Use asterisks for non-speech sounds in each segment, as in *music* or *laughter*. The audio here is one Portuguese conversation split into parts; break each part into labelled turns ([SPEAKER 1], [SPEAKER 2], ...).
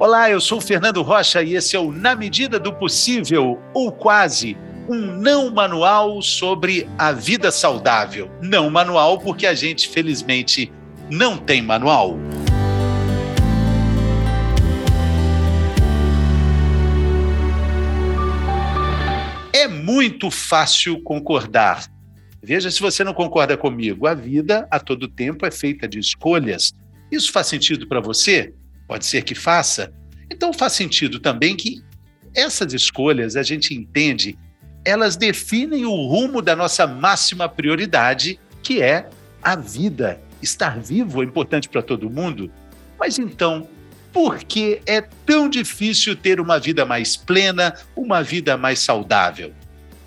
[SPEAKER 1] Olá, eu sou Fernando Rocha e esse é o Na Medida do Possível, ou quase, um não manual sobre a vida saudável. Não manual porque a gente, felizmente, não tem manual. É muito fácil concordar. Veja se você não concorda comigo. A vida, a todo tempo, é feita de escolhas. Isso faz sentido para você? Pode ser que faça. Então faz sentido também que essas escolhas, a gente entende, elas definem o rumo da nossa máxima prioridade, que é a vida. Estar vivo é importante para todo mundo. Mas então, por que é tão difícil ter uma vida mais plena, uma vida mais saudável?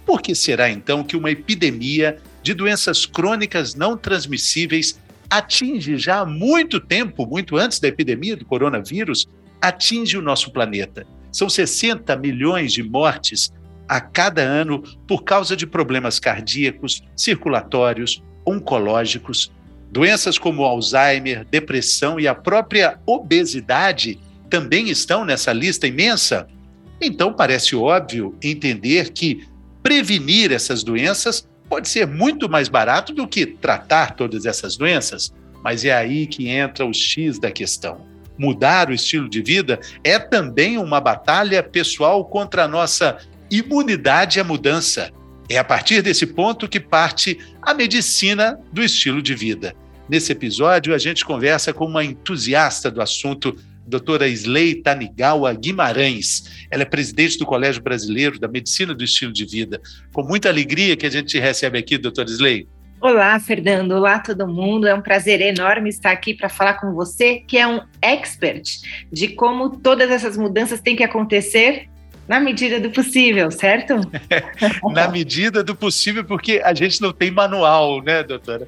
[SPEAKER 1] Por que será então que uma epidemia de doenças crônicas não transmissíveis atinge já há muito tempo, muito antes da epidemia do coronavírus, atinge o nosso planeta. São 60 milhões de mortes a cada ano por causa de problemas cardíacos, circulatórios, oncológicos, doenças como Alzheimer, depressão e a própria obesidade também estão nessa lista imensa. Então parece óbvio entender que prevenir essas doenças pode ser muito mais barato do que tratar todas essas doenças, mas é aí que entra o X da questão. Mudar o estilo de vida é também uma batalha pessoal contra a nossa imunidade à mudança. É a partir desse ponto que parte a medicina do estilo de vida. Nesse episódio, a gente conversa com uma entusiasta do assunto doutora Sley Tanigawa Guimarães. Ela é presidente do Colégio Brasileiro da Medicina do Estilo de Vida. Com muita alegria que a gente recebe aqui, doutora Sley.
[SPEAKER 2] Olá, Fernando. Olá, todo mundo. É um prazer enorme estar aqui para falar com você, que é um expert de como todas essas mudanças têm que acontecer na medida do possível, certo? *laughs*
[SPEAKER 1] na medida do possível, porque a gente não tem manual, né, doutora?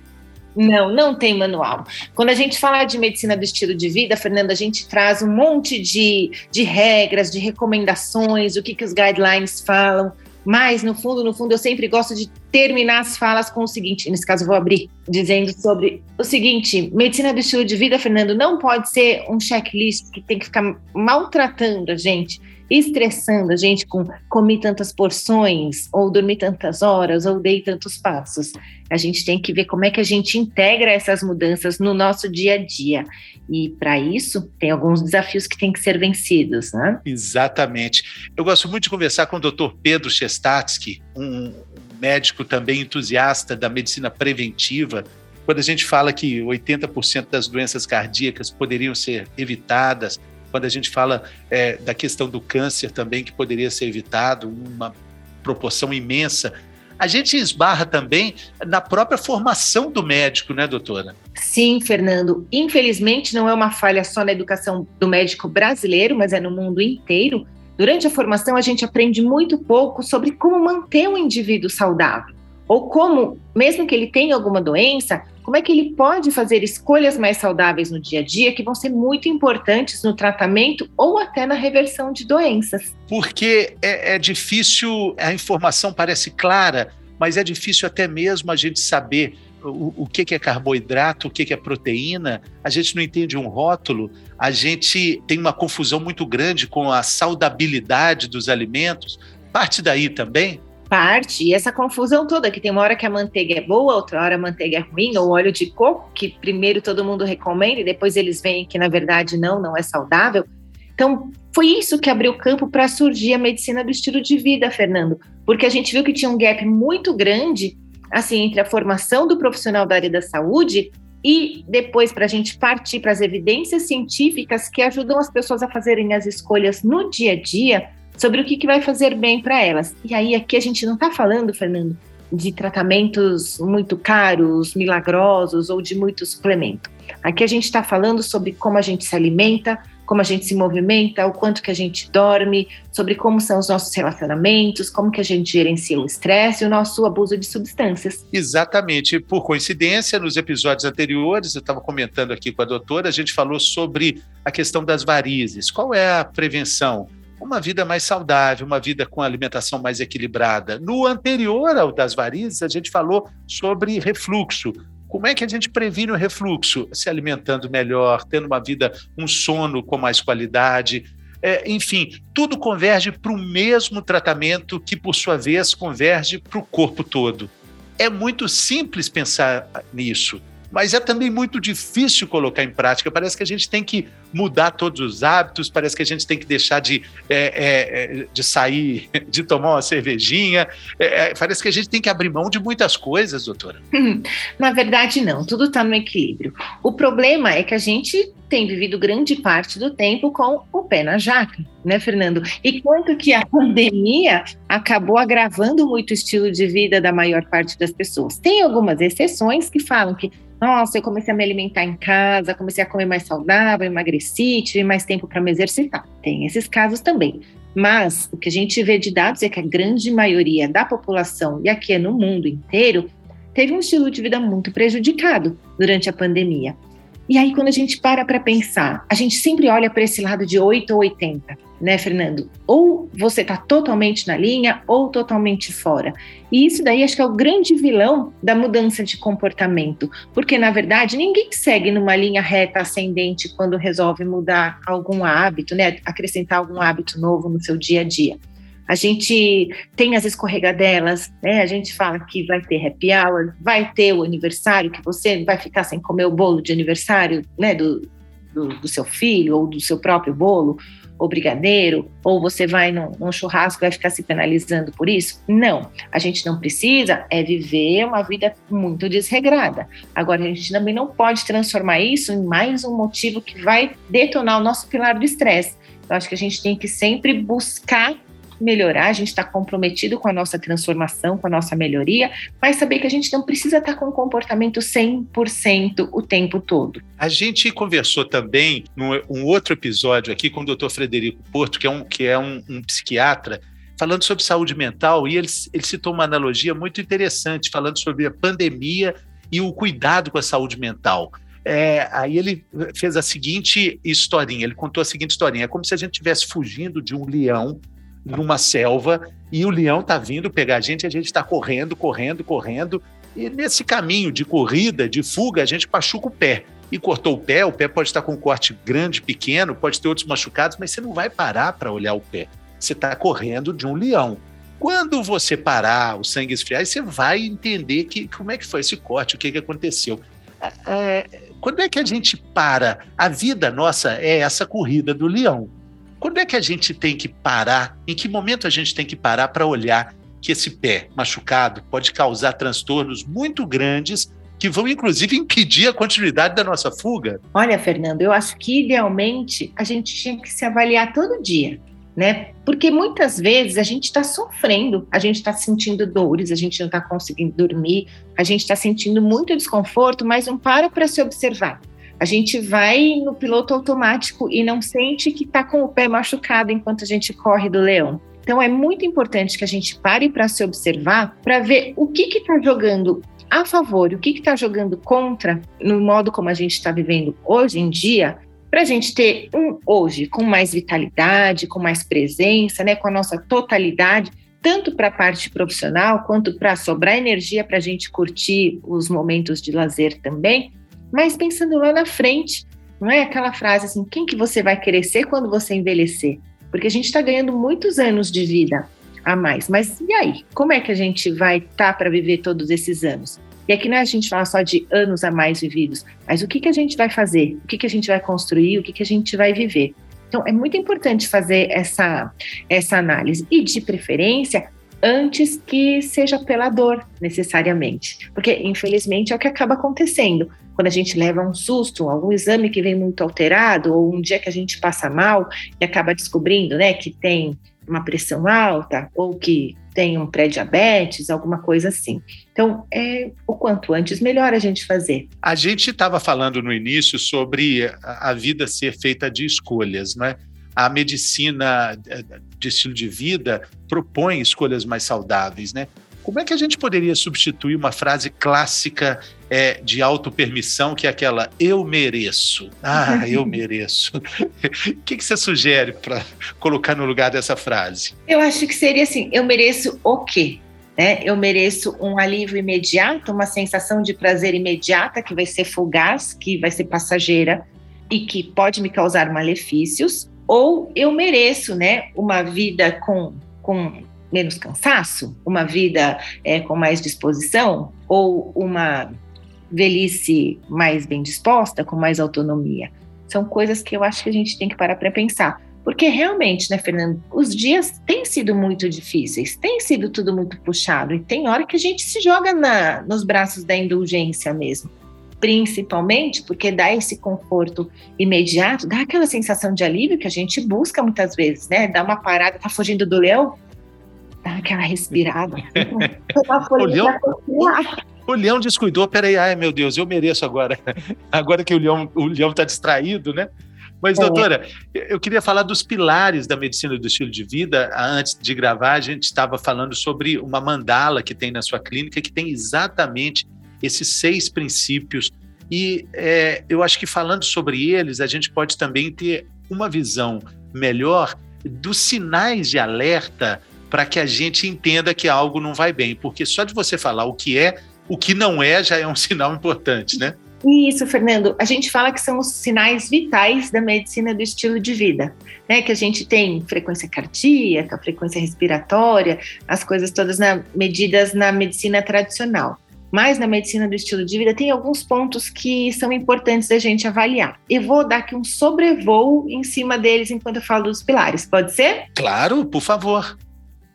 [SPEAKER 2] Não, não tem manual. Quando a gente fala de medicina do estilo de vida, Fernanda, a gente traz um monte de, de regras, de recomendações, o que, que os guidelines falam. Mas, no fundo, no fundo, eu sempre gosto de terminar as falas com o seguinte: nesse caso, eu vou abrir, dizendo sobre o seguinte: medicina do estilo de vida, Fernando, não pode ser um checklist que tem que ficar maltratando a gente estressando a gente com comer tantas porções, ou dormir tantas horas, ou dei tantos passos. A gente tem que ver como é que a gente integra essas mudanças no nosso dia a dia. E para isso, tem alguns desafios que têm que ser vencidos, né?
[SPEAKER 1] Exatamente. Eu gosto muito de conversar com o Dr. Pedro Chestatsky, um médico também entusiasta da medicina preventiva, quando a gente fala que 80% das doenças cardíacas poderiam ser evitadas, quando a gente fala é, da questão do câncer também, que poderia ser evitado, uma proporção imensa, a gente esbarra também na própria formação do médico, né, doutora?
[SPEAKER 2] Sim, Fernando. Infelizmente, não é uma falha só na educação do médico brasileiro, mas é no mundo inteiro. Durante a formação, a gente aprende muito pouco sobre como manter um indivíduo saudável ou como, mesmo que ele tenha alguma doença, como é que ele pode fazer escolhas mais saudáveis no dia a dia que vão ser muito importantes no tratamento ou até na reversão de doenças.
[SPEAKER 1] Porque é, é difícil, a informação parece clara, mas é difícil até mesmo a gente saber o, o que, é carboidrato, o que, que é proteína, a gente não entende um rótulo, a gente tem uma confusão muito grande com a saudabilidade dos alimentos. Parte daí também?
[SPEAKER 2] Parte, e essa confusão toda, que tem uma hora que a manteiga é boa, outra hora a manteiga é ruim, ou óleo de coco, que primeiro todo mundo recomenda e depois eles veem que na verdade não, não é saudável. Então, foi isso que abriu campo para surgir a medicina do estilo de vida, Fernando, porque a gente viu que tinha um gap muito grande, assim, entre a formação do profissional da área da saúde e depois para a gente partir para as evidências científicas que ajudam as pessoas a fazerem as escolhas no dia a dia sobre o que, que vai fazer bem para elas. E aí, aqui a gente não está falando, Fernando, de tratamentos muito caros, milagrosos ou de muito suplemento. Aqui a gente está falando sobre como a gente se alimenta, como a gente se movimenta, o quanto que a gente dorme, sobre como são os nossos relacionamentos, como que a gente gerencia o estresse e o nosso abuso de substâncias.
[SPEAKER 1] Exatamente. Por coincidência, nos episódios anteriores, eu estava comentando aqui com a doutora, a gente falou sobre a questão das varizes. Qual é a prevenção? Uma vida mais saudável, uma vida com alimentação mais equilibrada. No anterior ao das varizes, a gente falou sobre refluxo. Como é que a gente previne o refluxo? Se alimentando melhor, tendo uma vida, um sono com mais qualidade. É, enfim, tudo converge para o mesmo tratamento que, por sua vez, converge para o corpo todo. É muito simples pensar nisso mas é também muito difícil colocar em prática. Parece que a gente tem que mudar todos os hábitos, parece que a gente tem que deixar de, é, é, é de sair, *laughs* de tomar uma cervejinha, é, é, parece que a gente tem que abrir mão de muitas coisas, doutora. *laughs*
[SPEAKER 2] Na verdade, não, tudo está no equilíbrio. O problema é que a gente tem vivido grande parte do tempo com o pé na jaca, né, Fernando? E quanto que a *laughs* pandemia acabou agravando muito o estilo de vida da maior parte das pessoas. Tem algumas exceções que falam que nossa, eu comecei a me alimentar em casa, comecei a comer mais saudável, emagreci, tive mais tempo para me exercitar. Tem esses casos também. Mas o que a gente vê de dados é que a grande maioria da população, e aqui é no mundo inteiro, teve um estilo de vida muito prejudicado durante a pandemia. E aí, quando a gente para para pensar, a gente sempre olha para esse lado de 8 ou 80, né, Fernando? Ou você está totalmente na linha ou totalmente fora. E isso daí acho que é o grande vilão da mudança de comportamento, porque na verdade ninguém segue numa linha reta ascendente quando resolve mudar algum hábito, né, acrescentar algum hábito novo no seu dia a dia. A gente tem as escorregadelas, né? A gente fala que vai ter happy hour, vai ter o aniversário, que você vai ficar sem comer o bolo de aniversário, né? Do, do, do seu filho ou do seu próprio bolo, ou brigadeiro, ou você vai num, num churrasco e vai ficar se penalizando por isso? Não. A gente não precisa é viver uma vida muito desregrada. Agora, a gente também não pode transformar isso em mais um motivo que vai detonar o nosso pilar do estresse. Eu acho que a gente tem que sempre buscar melhorar, a gente está comprometido com a nossa transformação, com a nossa melhoria, mas saber que a gente não precisa estar tá com um comportamento 100% o tempo todo.
[SPEAKER 1] A gente conversou também num um outro episódio aqui com o doutor Frederico Porto, que é um, que é um, um psiquiatra, falando sobre saúde mental, e ele, ele citou uma analogia muito interessante, falando sobre a pandemia e o cuidado com a saúde mental. É, aí ele fez a seguinte historinha, ele contou a seguinte historinha, é como se a gente estivesse fugindo de um leão numa selva e o leão está vindo pegar a gente a gente está correndo, correndo, correndo. E nesse caminho de corrida, de fuga, a gente machuca o pé. E cortou o pé, o pé pode estar com um corte grande, pequeno, pode ter outros machucados, mas você não vai parar para olhar o pé. Você está correndo de um leão. Quando você parar, o sangue esfriar, você vai entender que, como é que foi esse corte, o que, que aconteceu. É, é quando é que a gente para? A vida nossa é essa corrida do leão. Quando é que a gente tem que parar? Em que momento a gente tem que parar para olhar que esse pé machucado pode causar transtornos muito grandes que vão inclusive impedir a continuidade da nossa fuga?
[SPEAKER 2] Olha, Fernando, eu acho que idealmente a gente tinha que se avaliar todo dia. Né? Porque muitas vezes a gente está sofrendo, a gente está sentindo dores, a gente não está conseguindo dormir, a gente está sentindo muito desconforto, mas não para para se observar a gente vai no piloto automático e não sente que está com o pé machucado enquanto a gente corre do leão. Então é muito importante que a gente pare para se observar, para ver o que está jogando a favor o que está jogando contra no modo como a gente está vivendo hoje em dia, para a gente ter um hoje com mais vitalidade, com mais presença, né, com a nossa totalidade, tanto para a parte profissional quanto para sobrar energia para a gente curtir os momentos de lazer também, mas pensando lá na frente, não é aquela frase assim, quem que você vai querer ser quando você envelhecer? Porque a gente está ganhando muitos anos de vida a mais, mas e aí? Como é que a gente vai estar tá para viver todos esses anos? E aqui não é a gente falar só de anos a mais vividos, mas o que, que a gente vai fazer? O que, que a gente vai construir? O que, que a gente vai viver? Então, é muito importante fazer essa, essa análise. E, de preferência, antes que seja pela dor, necessariamente. Porque, infelizmente, é o que acaba acontecendo quando a gente leva um susto, algum exame que vem muito alterado, ou um dia que a gente passa mal e acaba descobrindo, né, que tem uma pressão alta ou que tem um pré-diabetes, alguma coisa assim. Então, é o quanto antes, melhor a gente fazer.
[SPEAKER 1] A gente estava falando no início sobre a vida ser feita de escolhas, né? A medicina eh, de estilo de vida propõe escolhas mais saudáveis, né? Como é que a gente poderia substituir uma frase clássica é, de autopermissão, que é aquela eu mereço? Ah, eu *laughs* mereço. o que, que você sugere para colocar no lugar dessa frase?
[SPEAKER 2] Eu acho que seria assim: eu mereço o quê? né? Eu mereço um alívio imediato, uma sensação de prazer imediata que vai ser fugaz, que vai ser passageira e que pode me causar malefícios, ou eu mereço, né, uma vida com, com menos cansaço, uma vida é, com mais disposição, ou uma velhice mais bem disposta, com mais autonomia. São coisas que eu acho que a gente tem que parar para pensar. Porque realmente, né, Fernando, os dias têm sido muito difíceis, tem sido tudo muito puxado, e tem hora que a gente se joga na, nos braços da indulgência mesmo. Principalmente porque dá esse conforto imediato, dá aquela sensação de alívio que a gente busca muitas vezes, né? Dá uma parada, tá fugindo do leão, dá aquela respirada. *laughs*
[SPEAKER 1] o, leão, o leão descuidou, peraí, ai meu Deus, eu mereço agora. *laughs* Agora que o leão o leão está distraído, né? Mas, é. doutora, eu queria falar dos pilares da medicina do estilo de vida. Antes de gravar, a gente estava falando sobre uma mandala que tem na sua clínica, que tem exatamente esses seis princípios. E é, eu acho que falando sobre eles, a gente pode também ter uma visão melhor dos sinais de alerta para que a gente entenda que algo não vai bem. Porque só de você falar o que é, o que não é, já é um *laughs* sinal importante, né?
[SPEAKER 2] Isso, Fernando. A gente fala que são os sinais vitais da medicina do estilo de vida, né? Que a gente tem frequência cardíaca, frequência respiratória, as coisas todas na, medidas na medicina tradicional. Mas na medicina do estilo de vida tem alguns pontos que são importantes da gente avaliar. Eu vou dar aqui um sobrevoo em cima deles enquanto eu falo dos pilares, pode ser?
[SPEAKER 1] Claro, por favor.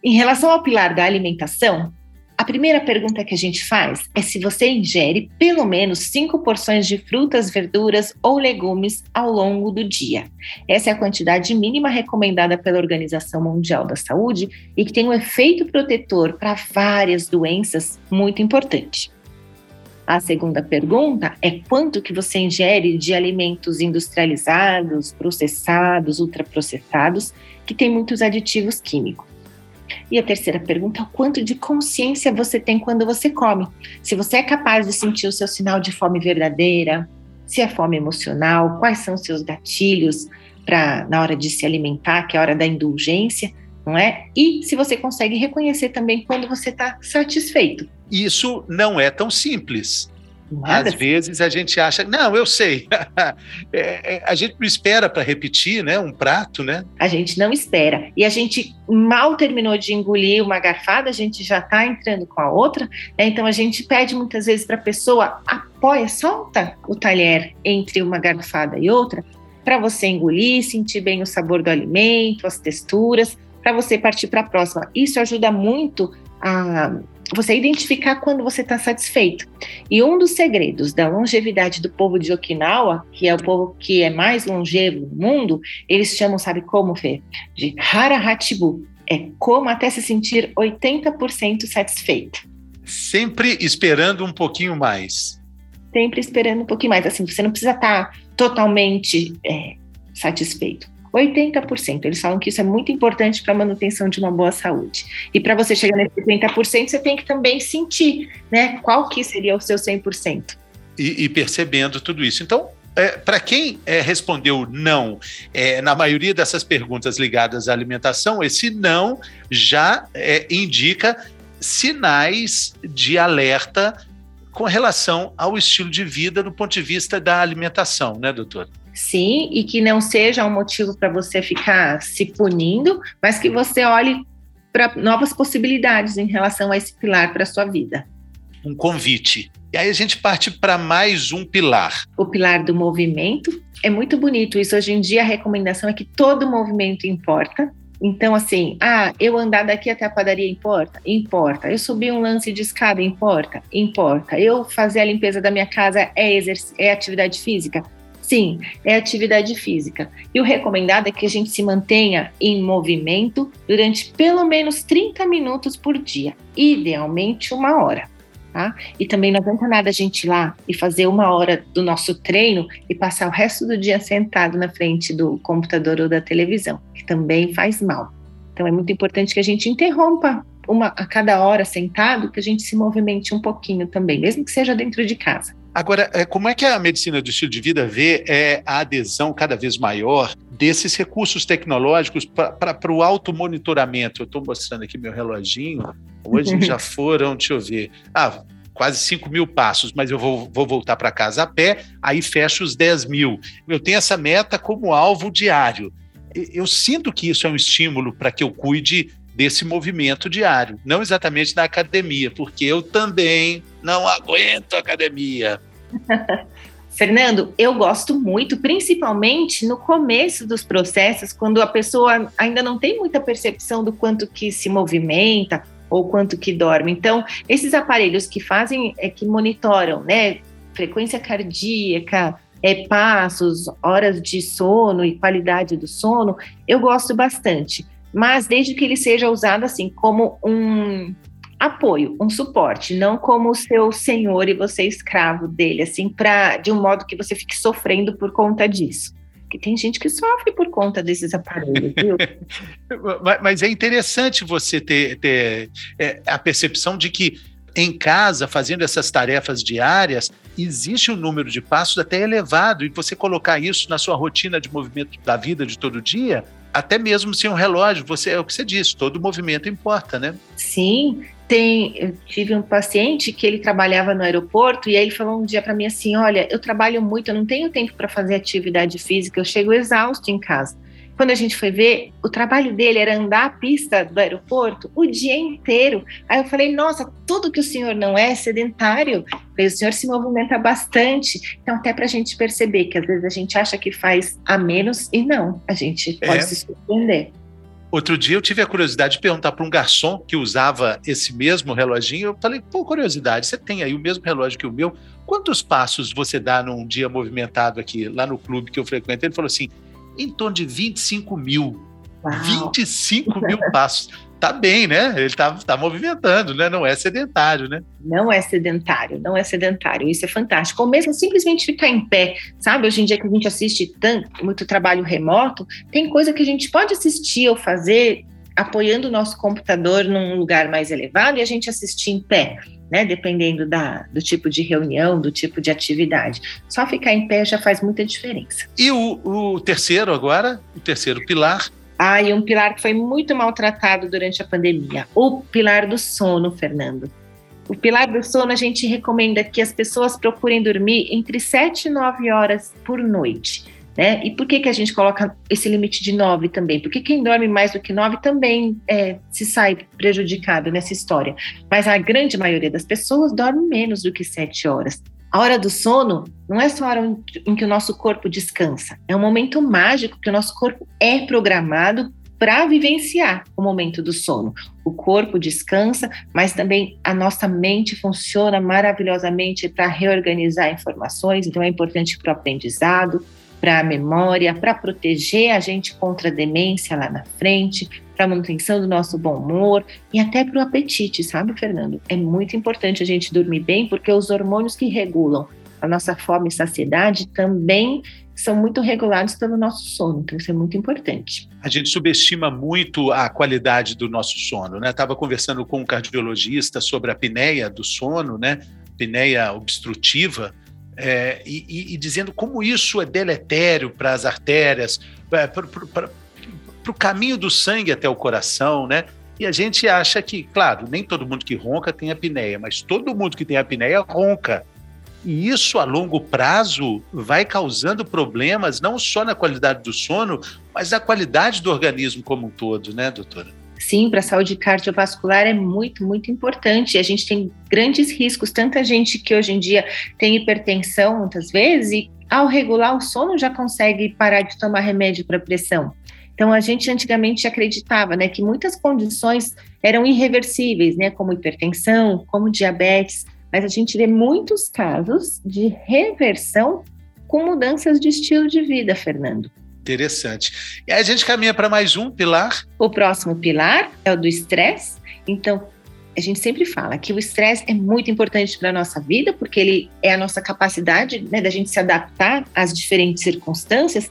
[SPEAKER 2] Em relação ao pilar da alimentação, a primeira pergunta que a gente faz é se você ingere pelo menos cinco porções de frutas, verduras ou legumes ao longo do dia. Essa é a quantidade mínima recomendada pela Organização Mundial da Saúde e que tem um efeito protetor para várias doenças muito importante. A segunda pergunta é quanto que você ingere de alimentos industrializados, processados, ultraprocessados, que tem muitos aditivos químicos. E a terceira pergunta é o quanto de consciência você tem quando você come. Se você é capaz de sentir o seu sinal de fome verdadeira, se é fome emocional, quais são os seus gatilhos para na hora de se alimentar, que é a hora da indulgência, não é? E se você consegue reconhecer também quando você está satisfeito.
[SPEAKER 1] Isso não é tão simples. Nada. Às vezes a gente acha, não, eu sei. *laughs* é, é, a gente não espera para repetir, né? Um prato, né?
[SPEAKER 2] A gente não espera. E a gente mal terminou de engolir uma garfada, a gente já está entrando com a outra. Né? Então a gente pede muitas vezes para a pessoa apoia, solta o talher entre uma garfada e outra, para você engolir, sentir bem o sabor do alimento, as texturas, para você partir para a próxima. Isso ajuda muito a você identificar quando você está satisfeito. E um dos segredos da longevidade do povo de Okinawa, que é o povo que é mais longevo no mundo, eles chamam, sabe como, Fê? De Harahachibu. É como até se sentir 80% satisfeito.
[SPEAKER 1] Sempre esperando um pouquinho mais.
[SPEAKER 2] Sempre esperando um pouquinho mais. Assim, você não precisa estar tá totalmente é, satisfeito. 80%. Eles falam que isso é muito importante para a manutenção de uma boa saúde. E para você chegar nesse 80%, você tem que também sentir, né, qual que seria o seu 100%.
[SPEAKER 1] E, e percebendo tudo isso. Então, é, para quem é, respondeu não é, na maioria dessas perguntas ligadas à alimentação, esse não já é, indica sinais de alerta com relação ao estilo de vida do ponto de vista da alimentação, né, doutora?
[SPEAKER 2] Sim, e que não seja um motivo para você ficar se punindo, mas que você olhe para novas possibilidades em relação a esse pilar para a sua vida.
[SPEAKER 1] Um convite. E aí a gente parte para mais um pilar.
[SPEAKER 2] O pilar do movimento. É muito bonito isso. Hoje em dia a recomendação é que todo movimento importa. Então, assim, ah, eu andar daqui até a padaria importa? Importa. Eu subir um lance de escada importa? Importa. Eu fazer a limpeza da minha casa é, é atividade física? Sim, é atividade física. E o recomendado é que a gente se mantenha em movimento durante pelo menos 30 minutos por dia, idealmente uma hora. Tá? E também não adianta nada a gente ir lá e fazer uma hora do nosso treino e passar o resto do dia sentado na frente do computador ou da televisão, que também faz mal. Então é muito importante que a gente interrompa uma a cada hora sentado, que a gente se movimente um pouquinho também, mesmo que seja dentro de casa.
[SPEAKER 1] Agora, é, como é que a medicina do estilo de vida vê é, a adesão cada vez maior desses recursos tecnológicos para o automonitoramento? Eu estou mostrando aqui meu reloginho. Hoje *laughs* já foram, deixa eu ver, ah, quase 5 mil passos, mas eu vou, vou voltar para casa a pé, aí fecho os 10 mil. Eu tenho essa meta como alvo diário. Eu sinto que isso é um estímulo para que eu cuide desse movimento diário, não exatamente na academia, porque eu também não aguento academia. *laughs*
[SPEAKER 2] Fernando, eu gosto muito, principalmente no começo dos processos, quando a pessoa ainda não tem muita percepção do quanto que se movimenta ou quanto que dorme. Então, esses aparelhos que fazem, é, que monitoram, né, frequência cardíaca, é, passos, horas de sono e qualidade do sono, eu gosto bastante mas desde que ele seja usado assim como um apoio, um suporte, não como o seu senhor e você escravo dele, assim, para de um modo que você fique sofrendo por conta disso. Que tem gente que sofre por conta desses aparelhos, *laughs* viu?
[SPEAKER 1] Mas é interessante você ter, ter é, a percepção de que em casa, fazendo essas tarefas diárias, existe um número de passos até elevado, e você colocar isso na sua rotina de movimento da vida de todo dia, até mesmo sem um relógio, você é o que você disse, todo movimento importa, né?
[SPEAKER 2] Sim, tem, eu tive um paciente que ele trabalhava no aeroporto e aí ele falou um dia para mim assim: "Olha, eu trabalho muito, eu não tenho tempo para fazer atividade física, eu chego exausto em casa". Quando a gente foi ver, o trabalho dele era andar a pista do aeroporto o dia inteiro. Aí eu falei, nossa, tudo que o senhor não é sedentário. o senhor se movimenta bastante. Então, até para a gente perceber que às vezes a gente acha que faz a menos e não, a gente pode é. se surpreender.
[SPEAKER 1] Outro dia eu tive a curiosidade de perguntar para um garçom que usava esse mesmo reloginho. Eu falei, pô, curiosidade, você tem aí o mesmo relógio que o meu. Quantos passos você dá num dia movimentado aqui, lá no clube que eu frequento? Ele falou assim: em torno de 25 mil. Uau. 25 mil passos. Tá bem, né? Ele tá, tá movimentando, né? Não é sedentário, né?
[SPEAKER 2] Não é sedentário, não é sedentário. Isso é fantástico. Ou mesmo simplesmente ficar em pé, sabe? Hoje em dia que a gente assiste tanto, muito trabalho remoto, tem coisa que a gente pode assistir ou fazer apoiando o nosso computador num lugar mais elevado e a gente assistir em pé né? Dependendo da, do tipo de reunião, do tipo de atividade. Só ficar em pé já faz muita diferença.
[SPEAKER 1] E o, o terceiro agora, o terceiro pilar,
[SPEAKER 2] ah, e um pilar que foi muito maltratado durante a pandemia, o pilar do sono, Fernando. O pilar do sono, a gente recomenda que as pessoas procurem dormir entre 7 e 9 horas por noite. Né? E por que, que a gente coloca esse limite de nove também? Porque quem dorme mais do que nove também é, se sai prejudicado nessa história. Mas a grande maioria das pessoas dorme menos do que sete horas. A hora do sono não é só a hora em que o nosso corpo descansa, é um momento mágico que o nosso corpo é programado para vivenciar o momento do sono. O corpo descansa, mas também a nossa mente funciona maravilhosamente para reorganizar informações, então é importante para o aprendizado, para a memória, para proteger a gente contra a demência lá na frente, para a manutenção do nosso bom humor e até para o apetite, sabe, Fernando? É muito importante a gente dormir bem, porque os hormônios que regulam a nossa fome e saciedade também são muito regulados pelo nosso sono, então isso é muito importante.
[SPEAKER 1] A gente subestima muito a qualidade do nosso sono, né? Estava conversando com um cardiologista sobre a apneia do sono, né? Apneia obstrutiva, é, e, e, dizendo como isso é deletério para as artérias, é, para o caminho do sangue até o coração, né? E a gente acha que, claro, nem todo mundo que ronca tem apneia, mas todo mundo que tem apneia ronca. E isso a longo prazo vai causando problemas não só na qualidade do sono, mas na qualidade do organismo como um todo, né, doutora?
[SPEAKER 2] Sim, para a saúde cardiovascular é muito, muito importante. A gente tem grandes riscos, tanta gente que hoje em dia tem hipertensão muitas vezes e ao regular o sono já consegue parar de tomar remédio para pressão. Então a gente antigamente acreditava, né, que muitas condições eram irreversíveis, né, como hipertensão, como diabetes, mas a gente vê muitos casos de reversão com mudanças de estilo de vida, Fernando.
[SPEAKER 1] Interessante. E a gente caminha para mais um pilar.
[SPEAKER 2] O próximo pilar é o do estresse. Então, a gente sempre fala que o estresse é muito importante para a nossa vida, porque ele é a nossa capacidade né, da gente se adaptar às diferentes circunstâncias,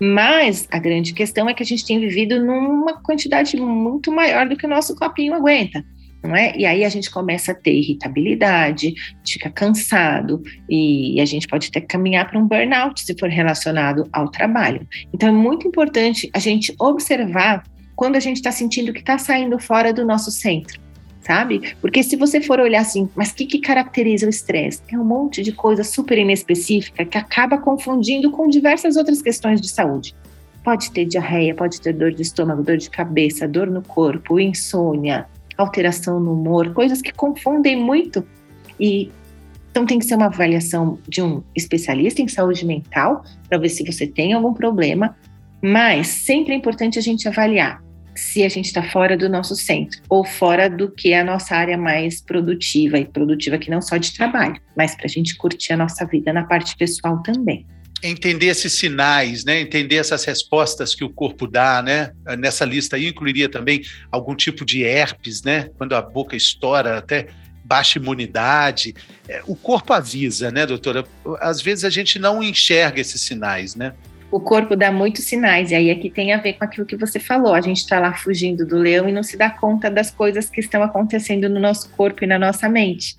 [SPEAKER 2] mas a grande questão é que a gente tem vivido numa quantidade muito maior do que o nosso copinho aguenta. Não é? E aí a gente começa a ter irritabilidade, fica cansado e a gente pode até caminhar para um burnout se for relacionado ao trabalho. Então é muito importante a gente observar quando a gente está sentindo que está saindo fora do nosso centro, sabe? Porque se você for olhar assim, mas o que, que caracteriza o estresse? É um monte de coisa super inespecífica que acaba confundindo com diversas outras questões de saúde. Pode ter diarreia, pode ter dor de estômago, dor de cabeça, dor no corpo, insônia, alteração no humor, coisas que confundem muito. E então tem que ser uma avaliação de um especialista em saúde mental para ver se você tem algum problema, mas sempre é importante a gente avaliar se a gente está fora do nosso centro ou fora do que é a nossa área mais produtiva e produtiva que não só de trabalho, mas para a gente curtir a nossa vida na parte pessoal também
[SPEAKER 1] entender esses sinais, né? entender essas respostas que o corpo dá, né? Nessa lista aí incluiria também algum tipo de herpes, né? Quando a boca estoura, até baixa imunidade. É, o corpo avisa, né, doutora? Às vezes a gente não enxerga esses sinais, né?
[SPEAKER 2] O corpo dá muitos sinais, e aí aqui tem a ver com aquilo que você falou. A gente está lá fugindo do leão e não se dá conta das coisas que estão acontecendo no nosso corpo e na nossa mente.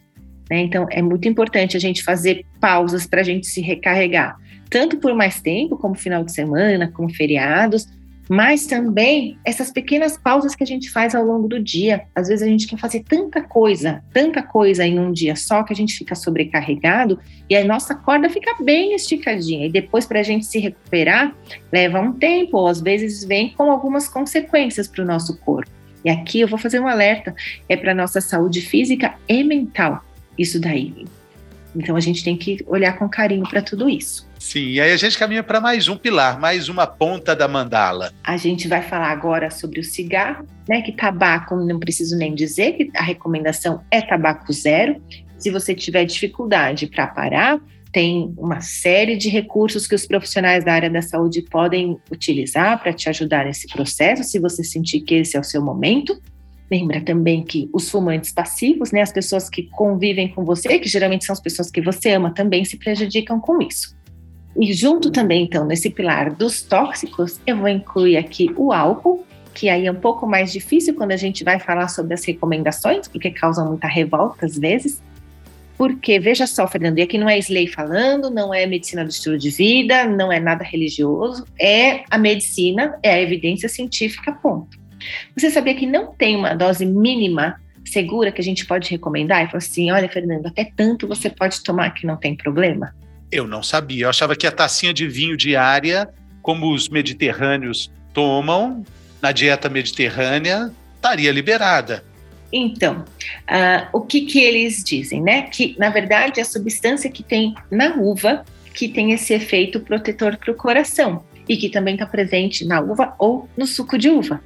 [SPEAKER 2] Né? Então, é muito importante a gente fazer pausas para a gente se recarregar tanto por mais tempo, como final de semana, como feriados, mas também essas pequenas pausas que a gente faz ao longo do dia. Às vezes a gente quer fazer tanta coisa, tanta coisa em um dia só que a gente fica sobrecarregado e a nossa corda fica bem esticadinha. E depois, para a gente se recuperar, leva um tempo, ou às vezes vem com algumas consequências para o nosso corpo. E aqui eu vou fazer um alerta: é para nossa saúde física e mental. Isso daí. Então a gente tem que olhar com carinho para tudo isso.
[SPEAKER 1] Sim, e aí a gente caminha para mais um pilar, mais uma ponta da mandala.
[SPEAKER 2] A gente vai falar agora sobre o cigarro, né? Que tabaco, não preciso nem dizer que a recomendação é tabaco zero. Se você tiver dificuldade para parar, tem uma série de recursos que os profissionais da área da saúde podem utilizar para te ajudar nesse processo, se você sentir que esse é o seu momento. Lembra também que os fumantes passivos, né, as pessoas que convivem com você, que geralmente são as pessoas que você ama, também se prejudicam com isso. E junto também, então, nesse pilar dos tóxicos, eu vou incluir aqui o álcool, que aí é um pouco mais difícil quando a gente vai falar sobre as recomendações, porque causam muita revolta às vezes. Porque, veja só, Fernando, e aqui não é Slay falando, não é medicina do estilo de vida, não é nada religioso, é a medicina, é a evidência científica, ponto. Você sabia que não tem uma dose mínima segura que a gente pode recomendar? E falou assim: olha, Fernando, até tanto você pode tomar que não tem problema?
[SPEAKER 1] Eu não sabia. Eu achava que a tacinha de vinho diária, como os mediterrâneos tomam na dieta mediterrânea, estaria liberada.
[SPEAKER 2] Então, uh, o que, que eles dizem, né? Que, na verdade, a substância que tem na uva que tem esse efeito protetor para o coração e que também está presente na uva ou no suco de uva.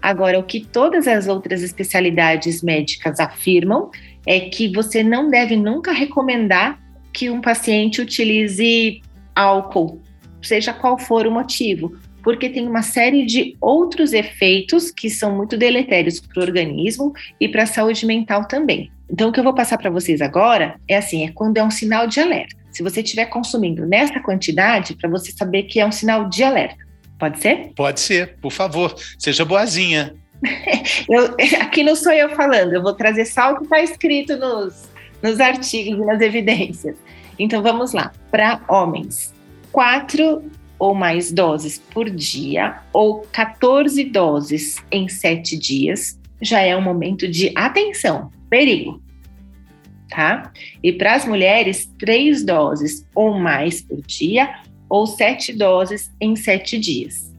[SPEAKER 2] Agora, o que todas as outras especialidades médicas afirmam é que você não deve nunca recomendar que um paciente utilize álcool, seja qual for o motivo, porque tem uma série de outros efeitos que são muito deletérios para o organismo e para a saúde mental também. Então, o que eu vou passar para vocês agora é assim: é quando é um sinal de alerta. Se você estiver consumindo nessa quantidade, para você saber que é um sinal de alerta. Pode ser?
[SPEAKER 1] Pode ser, por favor. Seja boazinha. *laughs*
[SPEAKER 2] eu, *laughs* aqui não sou eu falando, eu vou trazer só o que está escrito nos, nos artigos e nas evidências. Então vamos lá. Para homens, quatro ou mais doses por dia, ou 14 doses em sete dias, já é um momento de atenção, perigo. Tá? E para as mulheres, três doses ou mais por dia, ou sete doses em sete dias.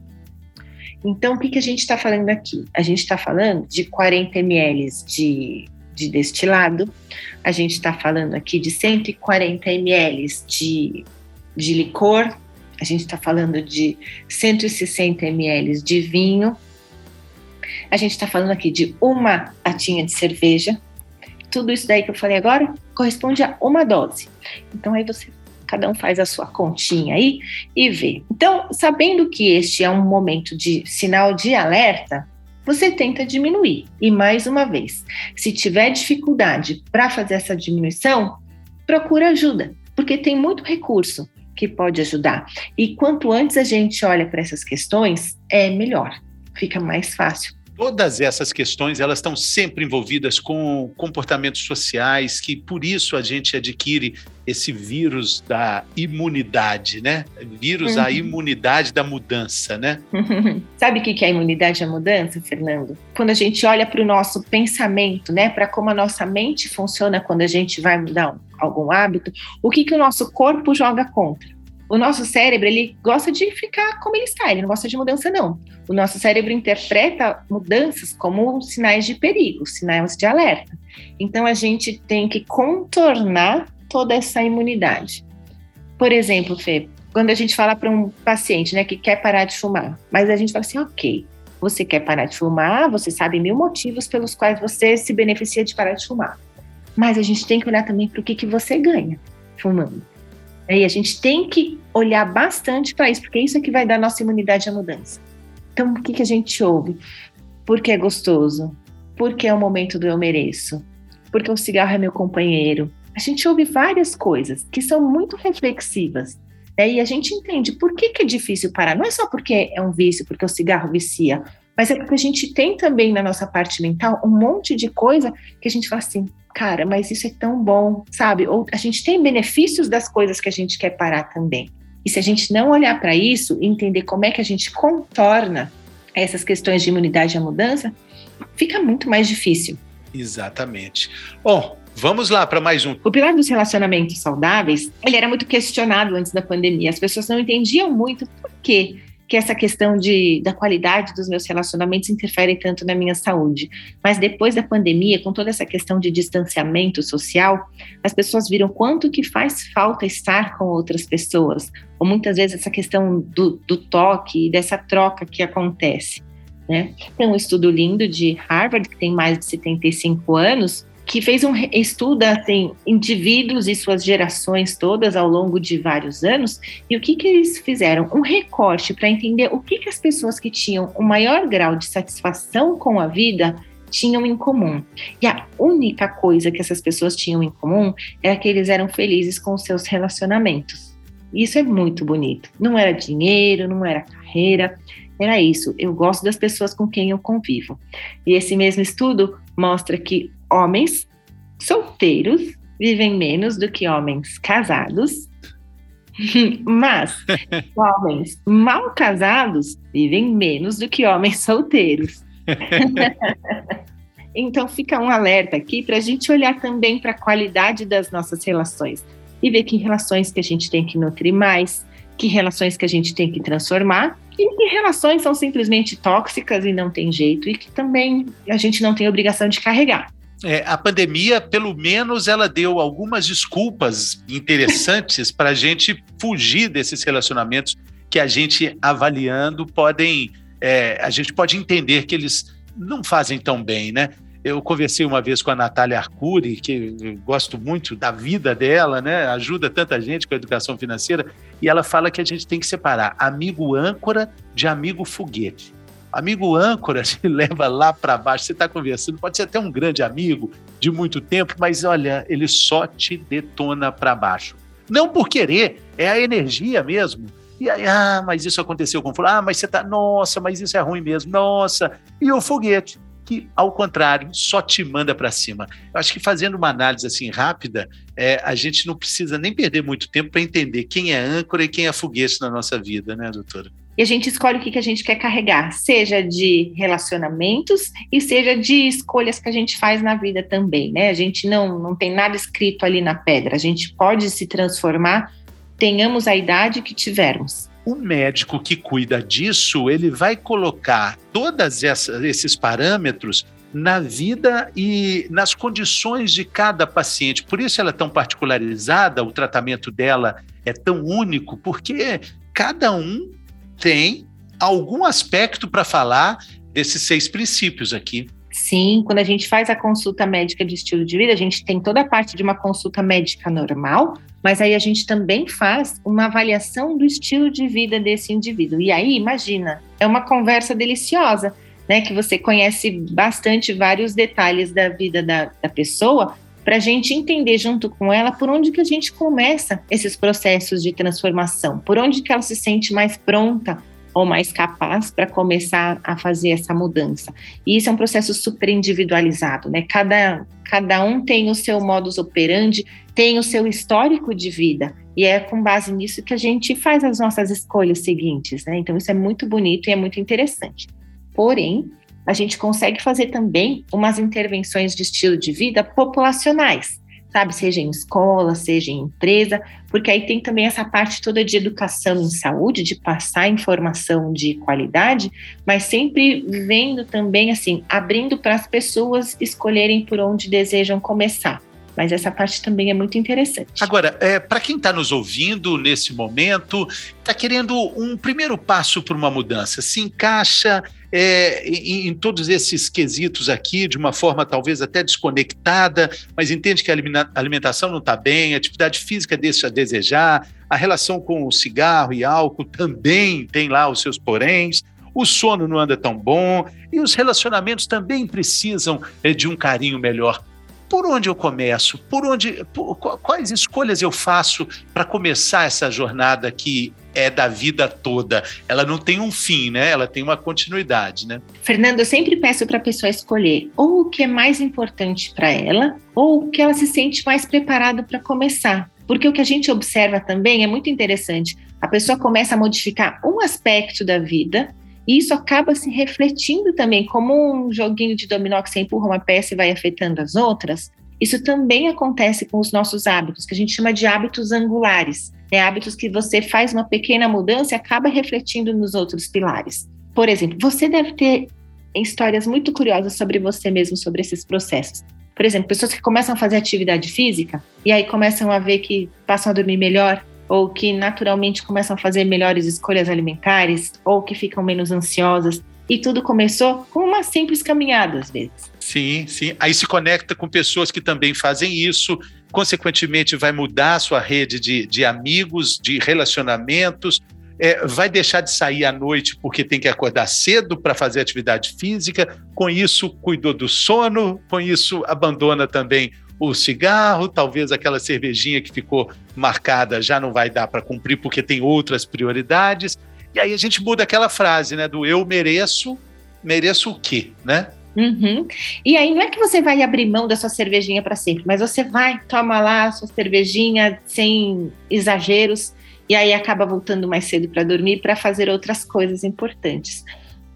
[SPEAKER 2] Então, o que, que a gente está falando aqui? A gente está falando de 40 ml de de destilado, a gente está falando aqui de 140 ml de, de licor, a gente está falando de 160 ml de vinho, a gente está falando aqui de uma latinha de cerveja. Tudo isso daí que eu falei agora corresponde a uma dose. Então aí você cada um faz a sua continha aí e vê. Então, sabendo que este é um momento de sinal de alerta, você tenta diminuir. E mais uma vez, se tiver dificuldade para fazer essa diminuição, procura ajuda, porque tem muito recurso que pode ajudar. E quanto antes a gente olha para essas questões, é melhor, fica mais fácil
[SPEAKER 1] Todas essas questões, elas estão sempre envolvidas com comportamentos sociais, que por isso a gente adquire esse vírus da imunidade, né? Vírus uhum. a imunidade da mudança, né? *laughs*
[SPEAKER 2] Sabe o que é a imunidade à mudança, Fernando? Quando a gente olha para o nosso pensamento, né? Para como a nossa mente funciona quando a gente vai mudar algum hábito, o que, que o nosso corpo joga contra? O nosso cérebro ele gosta de ficar como ele está, ele não gosta de mudança não. O nosso cérebro interpreta mudanças como sinais de perigo, sinais de alerta. Então a gente tem que contornar toda essa imunidade. Por exemplo, Fê, quando a gente fala para um paciente, né, que quer parar de fumar, mas a gente fala assim, ok, você quer parar de fumar, você sabe mil motivos pelos quais você se beneficia de parar de fumar. Mas a gente tem que olhar também para o que, que você ganha fumando. E a gente tem que olhar bastante para isso, porque isso é que vai dar nossa imunidade à mudança. Então, o que, que a gente ouve? Porque é gostoso, porque é o momento do eu mereço, porque o cigarro é meu companheiro. A gente ouve várias coisas que são muito reflexivas. Né? E a gente entende por que, que é difícil parar. Não é só porque é um vício, porque o cigarro vicia, mas é porque a gente tem também na nossa parte mental um monte de coisa que a gente fala assim, cara, mas isso é tão bom, sabe? Ou a gente tem benefícios das coisas que a gente quer parar também. E se a gente não olhar para isso e entender como é que a gente contorna essas questões de imunidade à mudança, fica muito mais difícil.
[SPEAKER 1] Exatamente. Bom, vamos lá para mais um.
[SPEAKER 2] O pilar dos relacionamentos saudáveis, ele era muito questionado antes da pandemia. As pessoas não entendiam muito por quê que essa questão de, da qualidade dos meus relacionamentos interfere tanto na minha saúde. Mas depois da pandemia, com toda essa questão de distanciamento social, as pessoas viram quanto que faz falta estar com outras pessoas, ou muitas vezes essa questão do, do toque e dessa troca que acontece. Né? Tem um estudo lindo de Harvard, que tem mais de 75 anos, que fez um estudo assim, indivíduos e suas gerações todas ao longo de vários anos, e o que, que eles fizeram? Um recorte para entender o que, que as pessoas que tinham o maior grau de satisfação com a vida tinham em comum. E a única coisa que essas pessoas tinham em comum era que eles eram felizes com seus relacionamentos. Isso é muito bonito. Não era dinheiro, não era carreira, era isso. Eu gosto das pessoas com quem eu convivo. E esse mesmo estudo mostra que homens solteiros vivem menos do que homens casados, *laughs* mas *laughs* homens mal casados vivem menos do que homens solteiros. *laughs* então fica um alerta aqui para a gente olhar também para a qualidade das nossas relações e ver que relações que a gente tem que nutrir mais, que relações que a gente tem que transformar e que relações são simplesmente tóxicas e não tem jeito e que também a gente não tem obrigação de carregar
[SPEAKER 1] é, a pandemia, pelo menos, ela deu algumas desculpas interessantes para a gente fugir desses relacionamentos que a gente avaliando podem, é, a gente pode entender que eles não fazem tão bem, né? Eu conversei uma vez com a Natália Arcuri, que gosto muito da vida dela, né? Ajuda tanta gente com a educação financeira, e ela fala que a gente tem que separar amigo âncora de amigo foguete. Amigo âncora te *laughs* leva lá para baixo, você está conversando, pode ser até um grande amigo de muito tempo, mas olha, ele só te detona para baixo. Não por querer, é a energia mesmo. E aí, ah, mas isso aconteceu com fulano, ah, mas você tá, nossa, mas isso é ruim mesmo, nossa. E o foguete, que ao contrário, só te manda para cima. Eu acho que fazendo uma análise assim rápida, é, a gente não precisa nem perder muito tempo para entender quem é âncora e quem é foguete na nossa vida, né, doutora?
[SPEAKER 2] E a gente escolhe o que, que a gente quer carregar, seja de relacionamentos e seja de escolhas que a gente faz na vida também, né? A gente não, não tem nada escrito ali na pedra, a gente pode se transformar, tenhamos a idade que tivermos.
[SPEAKER 1] O médico que cuida disso, ele vai colocar todos esses parâmetros na vida e nas condições de cada paciente. Por isso ela é tão particularizada, o tratamento dela é tão único, porque cada um tem algum aspecto para falar desses seis princípios aqui.
[SPEAKER 2] Sim, quando a gente faz a consulta médica de estilo de vida, a gente tem toda a parte de uma consulta médica normal, mas aí a gente também faz uma avaliação do estilo de vida desse indivíduo. E aí, imagina, é uma conversa deliciosa, né? Que você conhece bastante vários detalhes da vida da, da pessoa, para a gente entender junto com ela por onde que a gente começa esses processos de transformação, por onde que ela se sente mais pronta ou mais capaz para começar a fazer essa mudança. E isso é um processo super individualizado, né? Cada, cada um tem o seu modus operandi, tem o seu histórico de vida, e é com base nisso que a gente faz as nossas escolhas seguintes, né? Então, isso é muito bonito e é muito interessante. Porém, a gente consegue fazer também umas intervenções de estilo de vida populacionais sabe? Seja em escola, seja em empresa, porque aí tem também essa parte toda de educação em saúde, de passar informação de qualidade, mas sempre vendo também, assim, abrindo para as pessoas escolherem por onde desejam começar. Mas essa parte também é muito interessante.
[SPEAKER 1] Agora, é, para quem está nos ouvindo nesse momento, está querendo um primeiro passo para uma mudança, se encaixa é, em, em, todos esses quesitos aqui, de uma forma talvez até desconectada, mas entende que a alimentação não está bem, a atividade física deixa a desejar, a relação com o cigarro e álcool também tem lá os seus poréns, o sono não anda tão bom e os relacionamentos também precisam é, de um carinho melhor por onde eu começo? Por onde, por, quais escolhas eu faço para começar essa jornada que é da vida toda? Ela não tem um fim, né? Ela tem uma continuidade, né?
[SPEAKER 2] Fernando, eu sempre peço para a pessoa escolher ou o que é mais importante para ela, ou o que ela se sente mais preparada para começar. Porque o que a gente observa também é muito interessante. A pessoa começa a modificar um aspecto da vida isso acaba se refletindo também, como um joguinho de dominó que você empurra uma peça e vai afetando as outras. Isso também acontece com os nossos hábitos, que a gente chama de hábitos angulares. Né? Hábitos que você faz uma pequena mudança e acaba refletindo nos outros pilares. Por exemplo, você deve ter histórias muito curiosas sobre você mesmo, sobre esses processos. Por exemplo, pessoas que começam a fazer atividade física e aí começam a ver que passam a dormir melhor, ou que naturalmente começam a fazer melhores escolhas alimentares, ou que ficam menos ansiosas. E tudo começou com uma simples caminhada, às vezes.
[SPEAKER 1] Sim, sim. Aí se conecta com pessoas que também fazem isso, consequentemente, vai mudar a sua rede de, de amigos, de relacionamentos, é, vai deixar de sair à noite porque tem que acordar cedo para fazer atividade física, com isso cuidou do sono, com isso abandona também o cigarro, talvez aquela cervejinha que ficou marcada já não vai dar para cumprir porque tem outras prioridades. E aí a gente muda aquela frase, né, do eu mereço, mereço o quê, né?
[SPEAKER 2] Uhum. E aí não é que você vai abrir mão da sua cervejinha para sempre, mas você vai, toma lá a sua cervejinha sem exageros e aí acaba voltando mais cedo para dormir para fazer outras coisas importantes.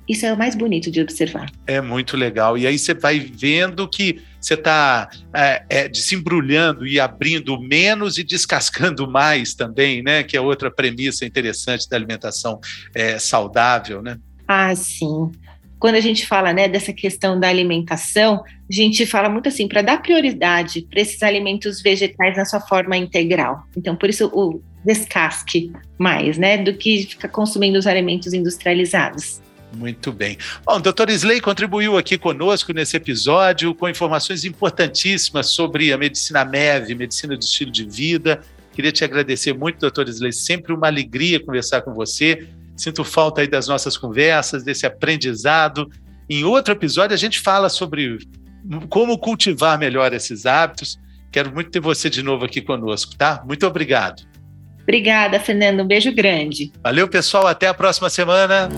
[SPEAKER 2] Isso é o mais bonito de observar.
[SPEAKER 1] É muito legal. E aí você vai vendo que você está é, é, desembrulhando e abrindo menos e descascando mais também, né? Que é outra premissa interessante da alimentação é, saudável, né?
[SPEAKER 2] Ah, sim. Quando a gente fala né, dessa questão da alimentação, a gente fala muito assim, para dar prioridade para esses alimentos vegetais na sua forma integral. Então, por isso o descasque mais, né? Do que ficar consumindo os alimentos industrializados.
[SPEAKER 1] Muito bem. Bom, o doutor Slay contribuiu aqui conosco nesse episódio com informações importantíssimas sobre a medicina MEV, medicina do estilo de vida. Queria te agradecer muito, doutor Slay. Sempre uma alegria conversar com você. Sinto falta aí das nossas conversas, desse aprendizado. Em outro episódio, a gente fala sobre como cultivar melhor esses hábitos. Quero muito ter você de novo aqui conosco, tá? Muito obrigado.
[SPEAKER 2] Obrigada, Fernando. Um beijo grande.
[SPEAKER 1] Valeu, pessoal. Até a próxima semana.